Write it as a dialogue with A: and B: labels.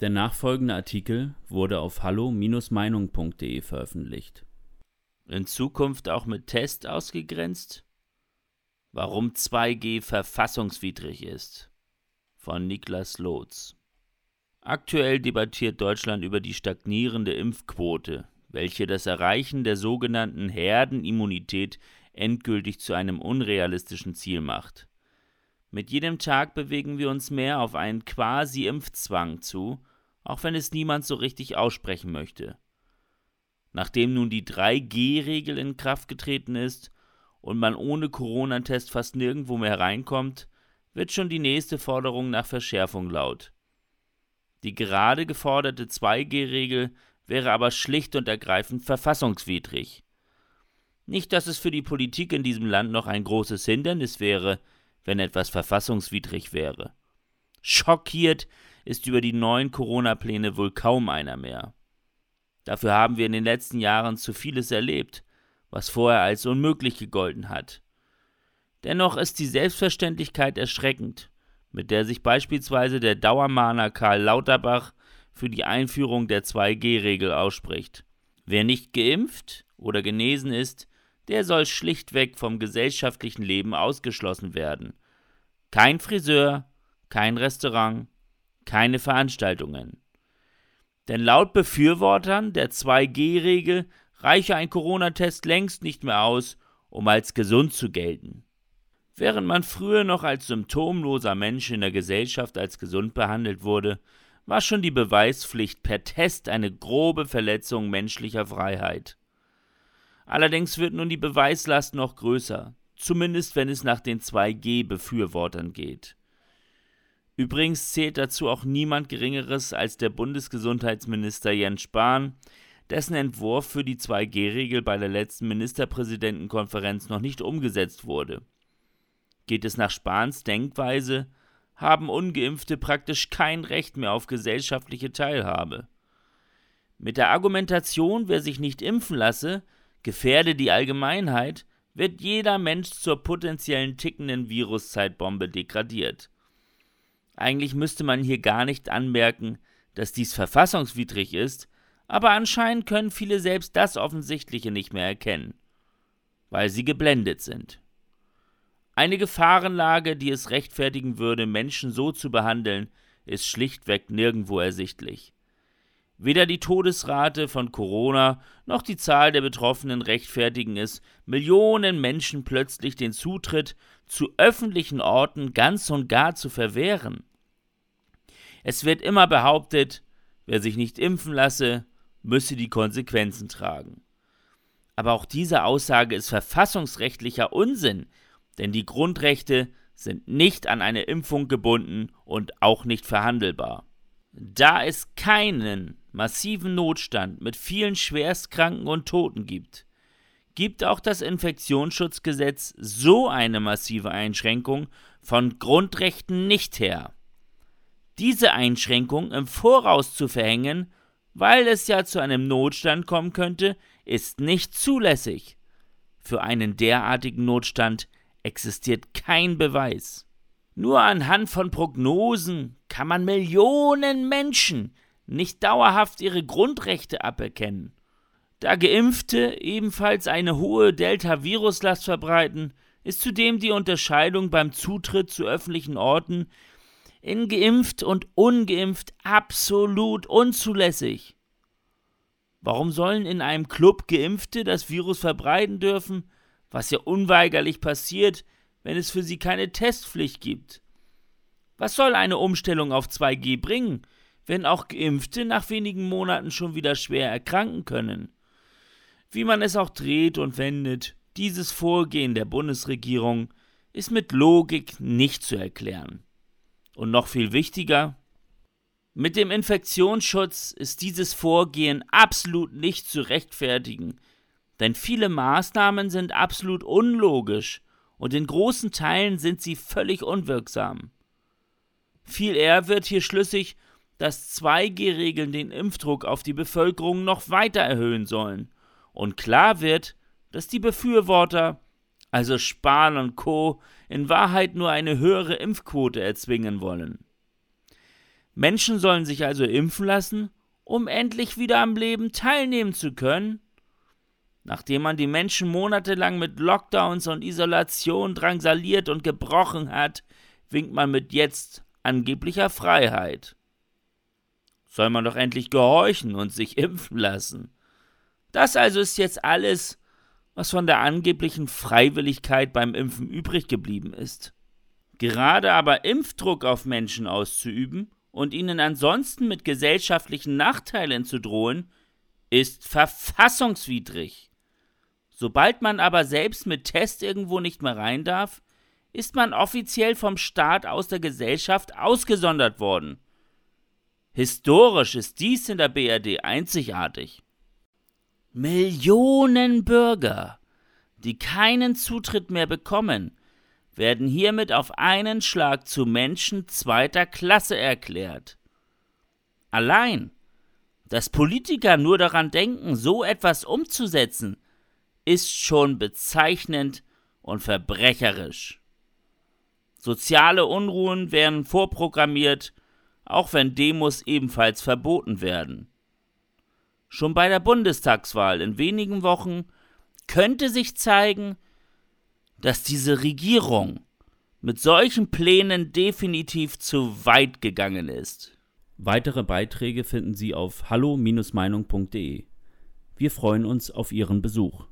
A: Der nachfolgende Artikel wurde auf hallo-meinung.de veröffentlicht.
B: In Zukunft auch mit Test ausgegrenzt? Warum 2G verfassungswidrig ist. Von Niklas Lotz. Aktuell debattiert Deutschland über die stagnierende Impfquote, welche das Erreichen der sogenannten Herdenimmunität endgültig zu einem unrealistischen Ziel macht. Mit jedem Tag bewegen wir uns mehr auf einen Quasi-Impfzwang zu, auch wenn es niemand so richtig aussprechen möchte. Nachdem nun die 3G-Regel in Kraft getreten ist und man ohne Corona-Test fast nirgendwo mehr reinkommt, wird schon die nächste Forderung nach Verschärfung laut. Die gerade geforderte 2G-Regel wäre aber schlicht und ergreifend verfassungswidrig. Nicht, dass es für die Politik in diesem Land noch ein großes Hindernis wäre, wenn etwas verfassungswidrig wäre. Schockiert ist über die neuen Corona-Pläne wohl kaum einer mehr. Dafür haben wir in den letzten Jahren zu vieles erlebt, was vorher als unmöglich gegolten hat. Dennoch ist die Selbstverständlichkeit erschreckend, mit der sich beispielsweise der Dauermahner Karl Lauterbach für die Einführung der 2G-Regel ausspricht. Wer nicht geimpft oder genesen ist, der soll schlichtweg vom gesellschaftlichen Leben ausgeschlossen werden. Kein Friseur, kein Restaurant, keine Veranstaltungen. Denn laut Befürwortern der 2G-Regel reiche ein Corona-Test längst nicht mehr aus, um als gesund zu gelten. Während man früher noch als symptomloser Mensch in der Gesellschaft als gesund behandelt wurde, war schon die Beweispflicht per Test eine grobe Verletzung menschlicher Freiheit. Allerdings wird nun die Beweislast noch größer, zumindest wenn es nach den 2G-Befürwortern geht. Übrigens zählt dazu auch niemand Geringeres als der Bundesgesundheitsminister Jens Spahn, dessen Entwurf für die 2G-Regel bei der letzten Ministerpräsidentenkonferenz noch nicht umgesetzt wurde. Geht es nach Spahns Denkweise, haben ungeimpfte praktisch kein Recht mehr auf gesellschaftliche Teilhabe. Mit der Argumentation, wer sich nicht impfen lasse, gefährde die Allgemeinheit, wird jeder Mensch zur potenziellen tickenden Viruszeitbombe degradiert. Eigentlich müsste man hier gar nicht anmerken, dass dies verfassungswidrig ist, aber anscheinend können viele selbst das Offensichtliche nicht mehr erkennen, weil sie geblendet sind. Eine Gefahrenlage, die es rechtfertigen würde, Menschen so zu behandeln, ist schlichtweg nirgendwo ersichtlich. Weder die Todesrate von Corona noch die Zahl der Betroffenen rechtfertigen es, Millionen Menschen plötzlich den Zutritt zu öffentlichen Orten ganz und gar zu verwehren. Es wird immer behauptet, wer sich nicht impfen lasse, müsse die Konsequenzen tragen. Aber auch diese Aussage ist verfassungsrechtlicher Unsinn, denn die Grundrechte sind nicht an eine Impfung gebunden und auch nicht verhandelbar. Da es keinen massiven Notstand mit vielen Schwerstkranken und Toten gibt, gibt auch das Infektionsschutzgesetz so eine massive Einschränkung von Grundrechten nicht her. Diese Einschränkung im Voraus zu verhängen, weil es ja zu einem Notstand kommen könnte, ist nicht zulässig. Für einen derartigen Notstand existiert kein Beweis. Nur anhand von Prognosen kann man Millionen Menschen nicht dauerhaft ihre Grundrechte aberkennen. Da Geimpfte ebenfalls eine hohe Delta-Viruslast verbreiten, ist zudem die Unterscheidung beim Zutritt zu öffentlichen Orten in geimpft und ungeimpft absolut unzulässig. Warum sollen in einem Club Geimpfte das Virus verbreiten dürfen, was ja unweigerlich passiert, wenn es für sie keine Testpflicht gibt? Was soll eine Umstellung auf 2G bringen, wenn auch Geimpfte nach wenigen Monaten schon wieder schwer erkranken können. Wie man es auch dreht und wendet, dieses Vorgehen der Bundesregierung ist mit Logik nicht zu erklären. Und noch viel wichtiger, mit dem Infektionsschutz ist dieses Vorgehen absolut nicht zu rechtfertigen, denn viele Maßnahmen sind absolut unlogisch und in großen Teilen sind sie völlig unwirksam. Viel eher wird hier schlüssig, dass 2G-Regeln den Impfdruck auf die Bevölkerung noch weiter erhöhen sollen. Und klar wird, dass die Befürworter, also Spahn und Co., in Wahrheit nur eine höhere Impfquote erzwingen wollen. Menschen sollen sich also impfen lassen, um endlich wieder am Leben teilnehmen zu können? Nachdem man die Menschen monatelang mit Lockdowns und Isolation drangsaliert und gebrochen hat, winkt man mit jetzt angeblicher Freiheit. Soll man doch endlich gehorchen und sich impfen lassen. Das also ist jetzt alles, was von der angeblichen Freiwilligkeit beim Impfen übrig geblieben ist. Gerade aber Impfdruck auf Menschen auszuüben und ihnen ansonsten mit gesellschaftlichen Nachteilen zu drohen, ist verfassungswidrig. Sobald man aber selbst mit Test irgendwo nicht mehr rein darf, ist man offiziell vom Staat aus der Gesellschaft ausgesondert worden. Historisch ist dies in der BRD einzigartig. Millionen Bürger, die keinen Zutritt mehr bekommen, werden hiermit auf einen Schlag zu Menschen zweiter Klasse erklärt. Allein, dass Politiker nur daran denken, so etwas umzusetzen, ist schon bezeichnend und verbrecherisch. Soziale Unruhen werden vorprogrammiert, auch wenn Demos ebenfalls verboten werden. Schon bei der Bundestagswahl in wenigen Wochen könnte sich zeigen, dass diese Regierung mit solchen Plänen definitiv zu weit gegangen ist.
A: Weitere Beiträge finden Sie auf hallo-meinung.de. Wir freuen uns auf Ihren Besuch.